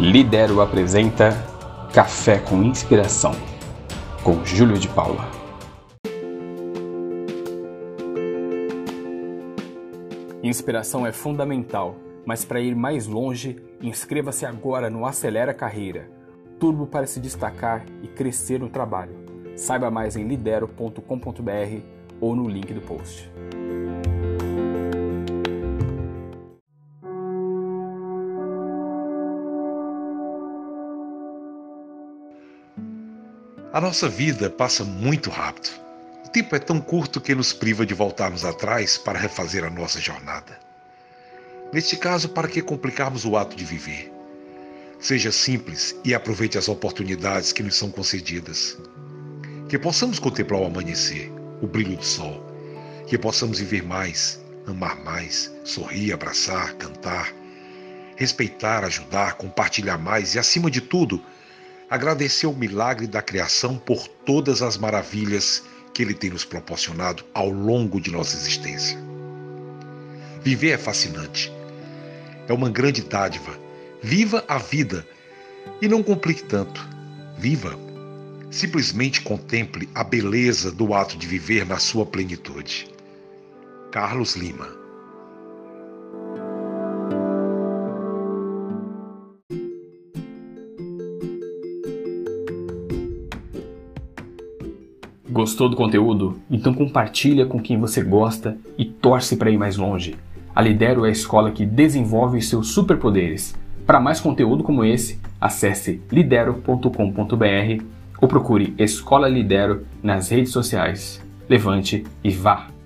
Lidero apresenta Café com Inspiração, com Júlio de Paula. Inspiração é fundamental, mas para ir mais longe, inscreva-se agora no Acelera Carreira turbo para se destacar e crescer no trabalho. Saiba mais em lidero.com.br ou no link do post. A nossa vida passa muito rápido. O tempo é tão curto que nos priva de voltarmos atrás para refazer a nossa jornada. Neste caso, para que complicarmos o ato de viver? Seja simples e aproveite as oportunidades que nos são concedidas. Que possamos contemplar o amanhecer, o brilho do sol. Que possamos viver mais, amar mais, sorrir, abraçar, cantar, respeitar, ajudar, compartilhar mais e, acima de tudo, agradecer o milagre da criação por todas as maravilhas que ele tem nos proporcionado ao longo de nossa existência. Viver é fascinante. É uma grande dádiva. Viva a vida e não complique tanto. Viva. Simplesmente contemple a beleza do ato de viver na sua plenitude. Carlos Lima Gostou do conteúdo? Então compartilha com quem você gosta e torce para ir mais longe. A Lidero é a escola que desenvolve os seus superpoderes. Para mais conteúdo como esse, acesse lidero.com.br ou procure Escola Lidero nas redes sociais. Levante e vá!